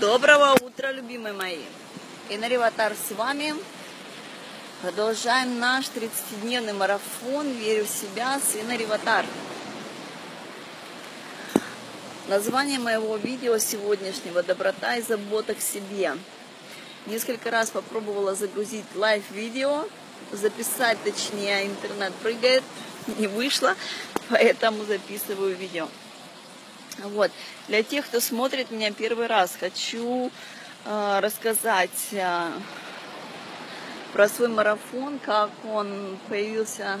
Доброго утра, любимые мои! Инариватар с вами. Продолжаем наш 30-дневный марафон «Верю в себя» с Инариватар. Название моего видео сегодняшнего «Доброта и забота к себе». Несколько раз попробовала загрузить лайв-видео, записать, точнее, интернет прыгает, не вышло, поэтому записываю видео. Вот. Для тех, кто смотрит меня первый раз, хочу э, рассказать э, про свой марафон, как он появился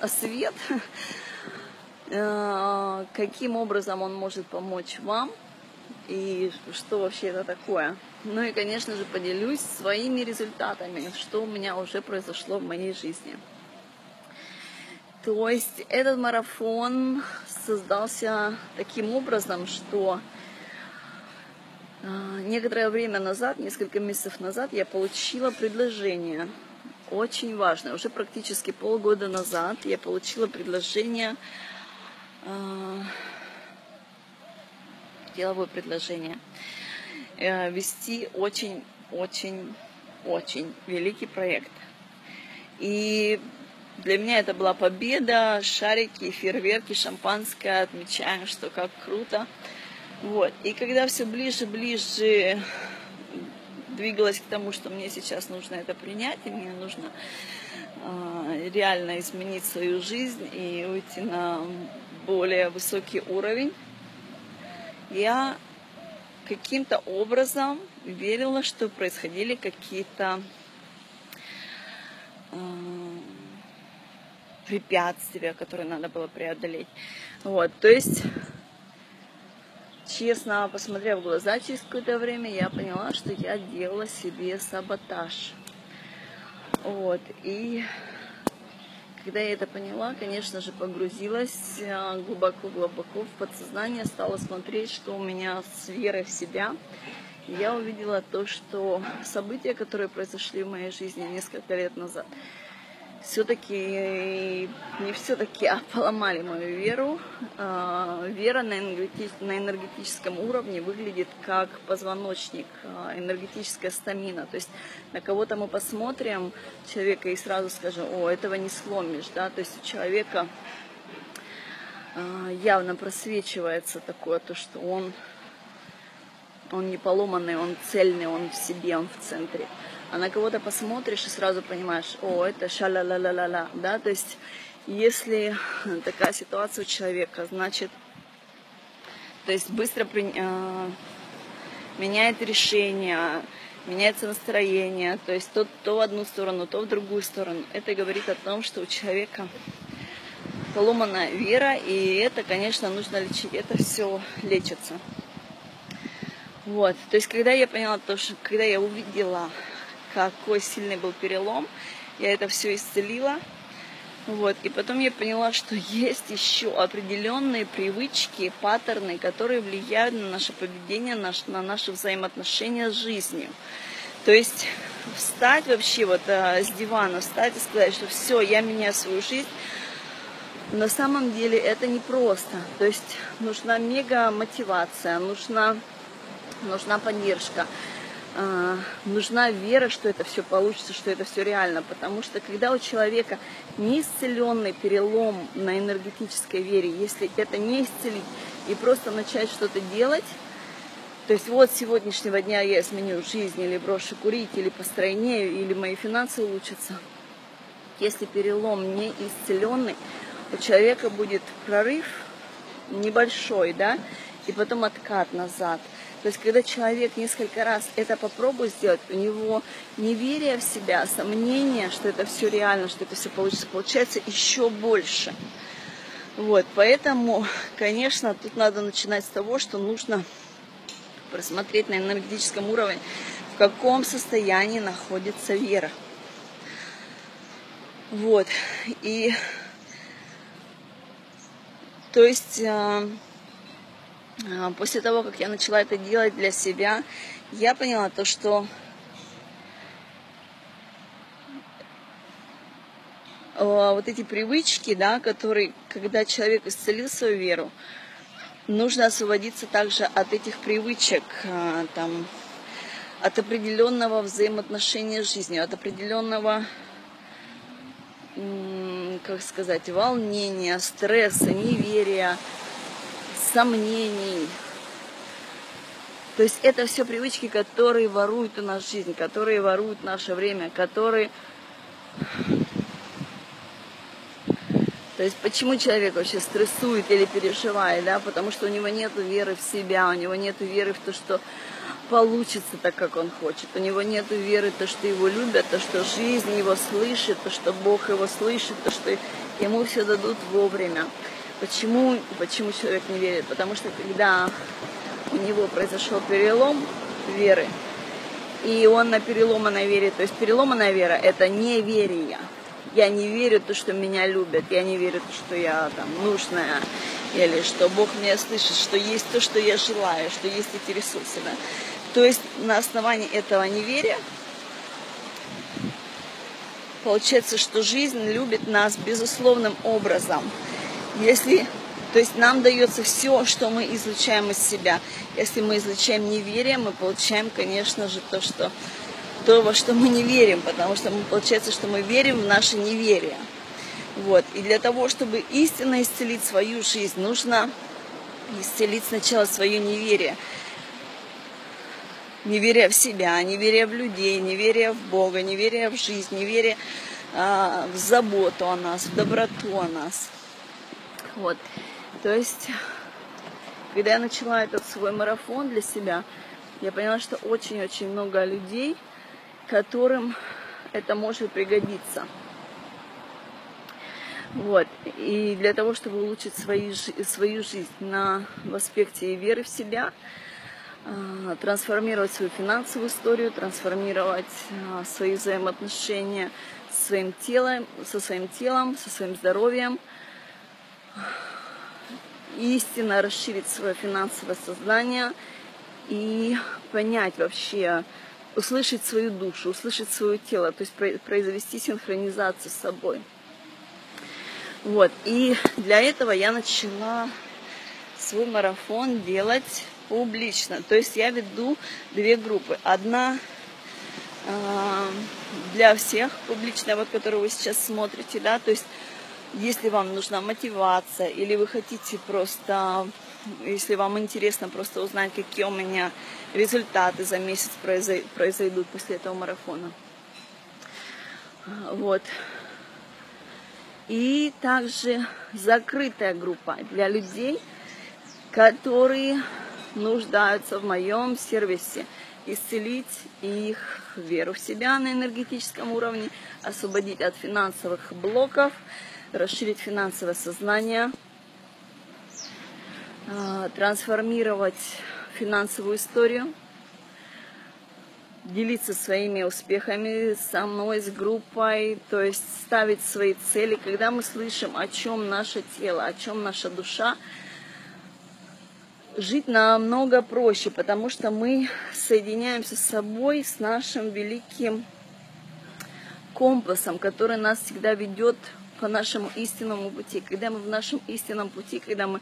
на свет, э, каким образом он может помочь вам и что вообще это такое. Ну и, конечно же, поделюсь своими результатами, что у меня уже произошло в моей жизни. То есть этот марафон создался таким образом, что а, некоторое время назад, несколько месяцев назад, я получила предложение, очень важное, уже практически полгода назад я получила предложение, а, деловое предложение, э, вести очень-очень-очень великий проект. И для меня это была победа, шарики, фейерверки, шампанское, отмечаем, что как круто. Вот. И когда все ближе, ближе двигалась к тому, что мне сейчас нужно это принять, и мне нужно э, реально изменить свою жизнь и уйти на более высокий уровень, я каким-то образом верила, что происходили какие-то э, препятствия, которые надо было преодолеть. Вот, то есть, честно, посмотрев в глаза через какое-то время, я поняла, что я делала себе саботаж. Вот, и когда я это поняла, конечно же, погрузилась глубоко-глубоко в подсознание, стала смотреть, что у меня с верой в себя. Я увидела то, что события, которые произошли в моей жизни несколько лет назад, все-таки не все-таки а поломали мою веру. А, вера на, энергетическом уровне выглядит как позвоночник, а, энергетическая стамина. То есть на кого-то мы посмотрим человека и сразу скажем, о, этого не сломишь, да, то есть у человека а, явно просвечивается такое, то, что он, он не поломанный, он цельный, он в себе, он в центре а на кого-то посмотришь и сразу понимаешь, о, это ша-ла-ла-ла-ла-ла, да, то есть если такая ситуация у человека, значит, то есть быстро при, э, меняет решение, меняется настроение, то есть то, то в одну сторону, то в другую сторону. Это говорит о том, что у человека поломанная вера, и это, конечно, нужно лечить. Это все лечится. Вот, то есть, когда я поняла то, что, когда я увидела какой сильный был перелом. Я это все исцелила. Вот. И потом я поняла, что есть еще определенные привычки, паттерны, которые влияют на наше поведение, на наши взаимоотношения с жизнью. То есть встать вообще вот а, с дивана, встать и сказать, что все, я меняю свою жизнь, на самом деле это непросто. То есть нужна мега мотивация, нужна, нужна поддержка. А, нужна вера, что это все получится, что это все реально. Потому что когда у человека неисцеленный перелом на энергетической вере, если это не исцелить и просто начать что-то делать, то есть вот с сегодняшнего дня я изменю жизнь, или брошу курить, или постройнею, или мои финансы улучшатся. Если перелом не исцеленный, у человека будет прорыв небольшой, да, и потом откат назад – то есть, когда человек несколько раз это попробует сделать, у него неверие в себя, сомнение, что это все реально, что это все получится, получается еще больше. Вот, поэтому, конечно, тут надо начинать с того, что нужно просмотреть на энергетическом уровне, в каком состоянии находится вера. Вот, и то есть а, после того, как я начала это делать для себя, я поняла то, что а, вот эти привычки, да, которые, когда человек исцелил свою веру, нужно освободиться также от этих привычек, а, там, от определенного взаимоотношения с жизнью, от определенного, как сказать, волнения, стресса, неверия, сомнений. То есть это все привычки, которые воруют у нас жизнь, которые воруют наше время, которые то есть почему человек вообще стрессует или переживает, да, потому что у него нет веры в себя, у него нет веры в то, что получится так, как он хочет. У него нет веры в то, что его любят, то, что жизнь его слышит, то, что Бог его слышит, то, что ему все дадут вовремя. Почему, почему человек не верит? Потому что когда у него произошел перелом веры, и он на переломанной вере, то есть переломанная вера – это неверие – я не верю в то, что меня любят, я не верю в то, что я там нужная, или что Бог меня слышит, что есть то, что я желаю, что есть эти ресурсы. Да? То есть на основании этого неверия получается, что жизнь любит нас безусловным образом. Если, то есть нам дается все, что мы излучаем из себя. Если мы излучаем неверие, мы получаем, конечно же, то, что то, во что мы не верим, потому что мы, получается, что мы верим в наше неверие. Вот. И для того, чтобы истинно исцелить свою жизнь, нужно исцелить сначала свое неверие. Неверие в себя, неверие в людей, неверие в Бога, неверие в жизнь, неверие а, в заботу о нас, в доброту о нас. Вот. То есть, когда я начала этот свой марафон для себя, я поняла, что очень-очень много людей – которым это может пригодиться. Вот. И для того, чтобы улучшить свою, свою жизнь на, в аспекте веры в себя, а, трансформировать свою финансовую историю, трансформировать а, свои взаимоотношения со своим телом, со своим телом, со своим здоровьем, истинно расширить свое финансовое сознание и понять вообще, услышать свою душу, услышать свое тело, то есть произвести синхронизацию с собой. Вот. И для этого я начала свой марафон делать публично. То есть я веду две группы. Одна э, для всех публичная, вот которую вы сейчас смотрите, да, то есть если вам нужна мотивация или вы хотите просто если вам интересно просто узнать, какие у меня результаты за месяц произойдут после этого марафона. Вот. И также закрытая группа для людей, которые нуждаются в моем сервисе. Исцелить их веру в себя на энергетическом уровне, освободить от финансовых блоков, расширить финансовое сознание – а, трансформировать финансовую историю, делиться своими успехами со мной, с группой, то есть ставить свои цели. Когда мы слышим, о чем наше тело, о чем наша душа, жить намного проще, потому что мы соединяемся с собой, с нашим великим компасом, который нас всегда ведет по нашему истинному пути. Когда мы в нашем истинном пути, когда мы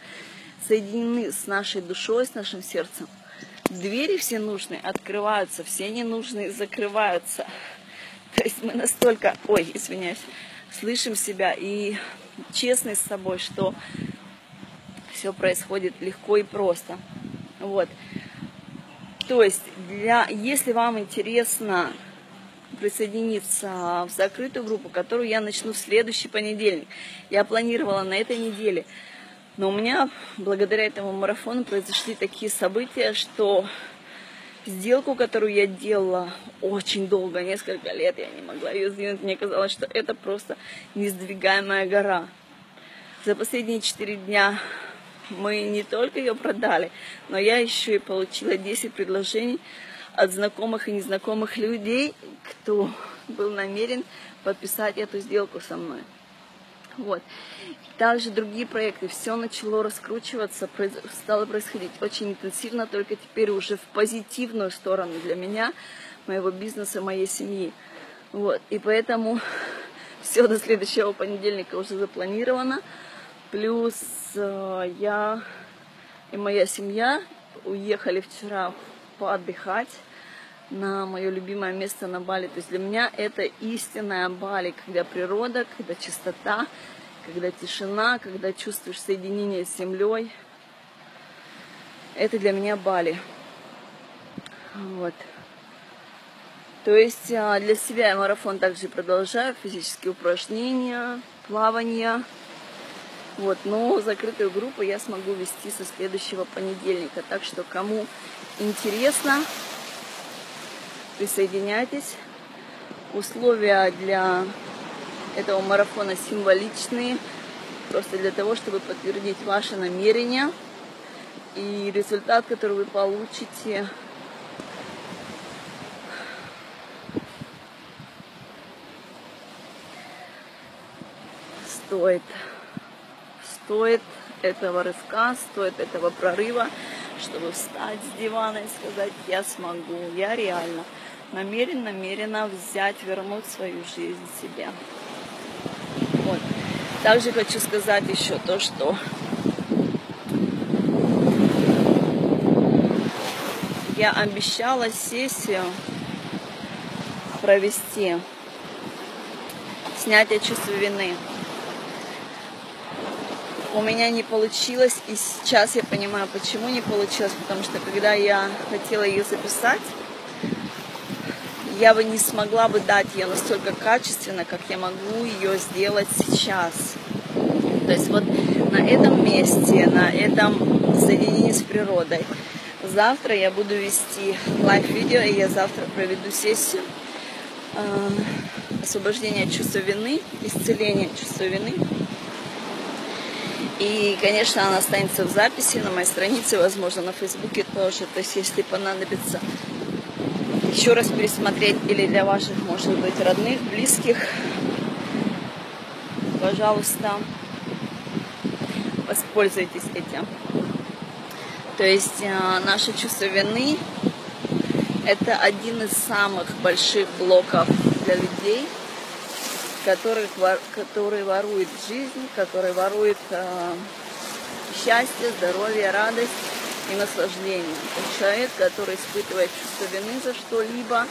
соединены с нашей душой, с нашим сердцем, двери все нужные открываются, все ненужные закрываются. То есть мы настолько, ой, извиняюсь, слышим себя и честны с собой, что все происходит легко и просто. Вот. То есть, для, если вам интересно присоединиться в закрытую группу, которую я начну в следующий понедельник, я планировала на этой неделе – но у меня благодаря этому марафону произошли такие события, что сделку, которую я делала очень долго, несколько лет, я не могла ее сдвинуть. Мне казалось, что это просто несдвигаемая гора. За последние четыре дня мы не только ее продали, но я еще и получила 10 предложений от знакомых и незнакомых людей, кто был намерен подписать эту сделку со мной. Вот. Также другие проекты. Все начало раскручиваться, стало происходить очень интенсивно, только теперь уже в позитивную сторону для меня, моего бизнеса, моей семьи. Вот. И поэтому все до следующего понедельника уже запланировано. Плюс э, я и моя семья уехали вчера поотдыхать на мое любимое место на Бали. То есть для меня это истинная Бали, когда природа, когда чистота, когда тишина, когда чувствуешь соединение с землей. Это для меня Бали. Вот. То есть а, для себя я марафон также продолжаю, физические упражнения, плавание. Вот, но закрытую группу я смогу вести со следующего понедельника. Так что кому интересно, присоединяйтесь. Условия для этого марафона символичные, просто для того, чтобы подтвердить ваше намерение. И результат, который вы получите, стоит, стоит этого рывка, стоит этого прорыва, чтобы встать с дивана и сказать, я смогу, я реально намерен, намерена взять, вернуть свою жизнь себе. Вот. Также хочу сказать еще то, что я обещала сессию провести снятие чувства вины у меня не получилось, и сейчас я понимаю, почему не получилось, потому что когда я хотела ее записать, я бы не смогла бы дать ее настолько качественно, как я могу ее сделать сейчас. То есть вот на этом месте, на этом соединении с природой. Завтра я буду вести лайв-видео, и я завтра проведу сессию э, освобождения чувства вины, исцеления чувства вины. И, конечно, она останется в записи на моей странице, возможно, на Фейсбуке тоже. То есть, если понадобится еще раз пересмотреть или для ваших, может быть, родных, близких, пожалуйста, воспользуйтесь этим. То есть э, наше чувство вины – это один из самых больших блоков для людей – который, который ворует жизнь, который ворует э, счастье, здоровье, радость и наслаждение. Это человек, который испытывает чувство вины за что-либо,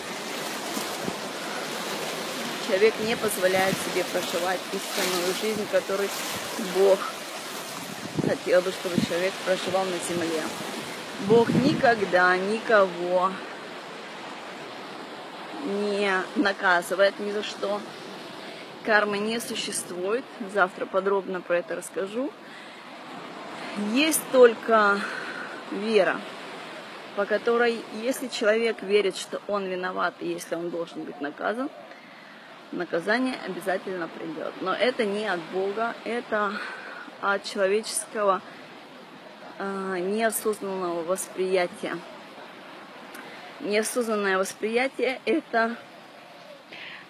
человек не позволяет себе проживать истинную жизнь, которую Бог хотел бы, чтобы человек проживал на земле. Бог никогда никого не наказывает ни за что кармы не существует. Завтра подробно про это расскажу. Есть только вера, по которой, если человек верит, что он виноват, и если он должен быть наказан, наказание обязательно придет. Но это не от Бога, это от человеческого э, неосознанного восприятия. Неосознанное восприятие – это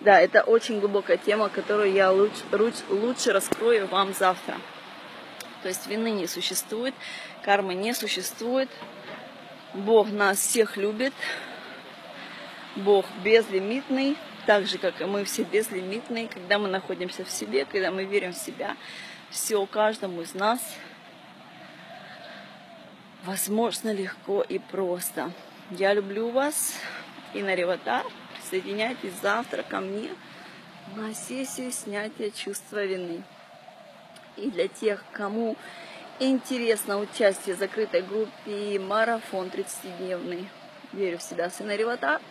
да, это очень глубокая тема, которую я лучше, лучше раскрою вам завтра. То есть вины не существует, кармы не существует. Бог нас всех любит. Бог безлимитный, так же, как и мы все безлимитные. Когда мы находимся в себе, когда мы верим в себя, все каждому из нас возможно легко и просто. Я люблю вас и на Реватар присоединяйтесь завтра ко мне на сессию снятия чувства вины. И для тех, кому интересно участие в закрытой группе марафон 30-дневный «Верю в себя, сын Ревата»,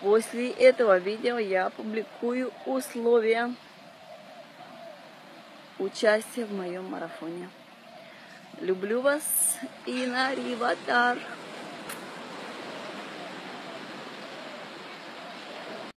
после этого видео я публикую условия участия в моем марафоне. Люблю вас и на Риватар!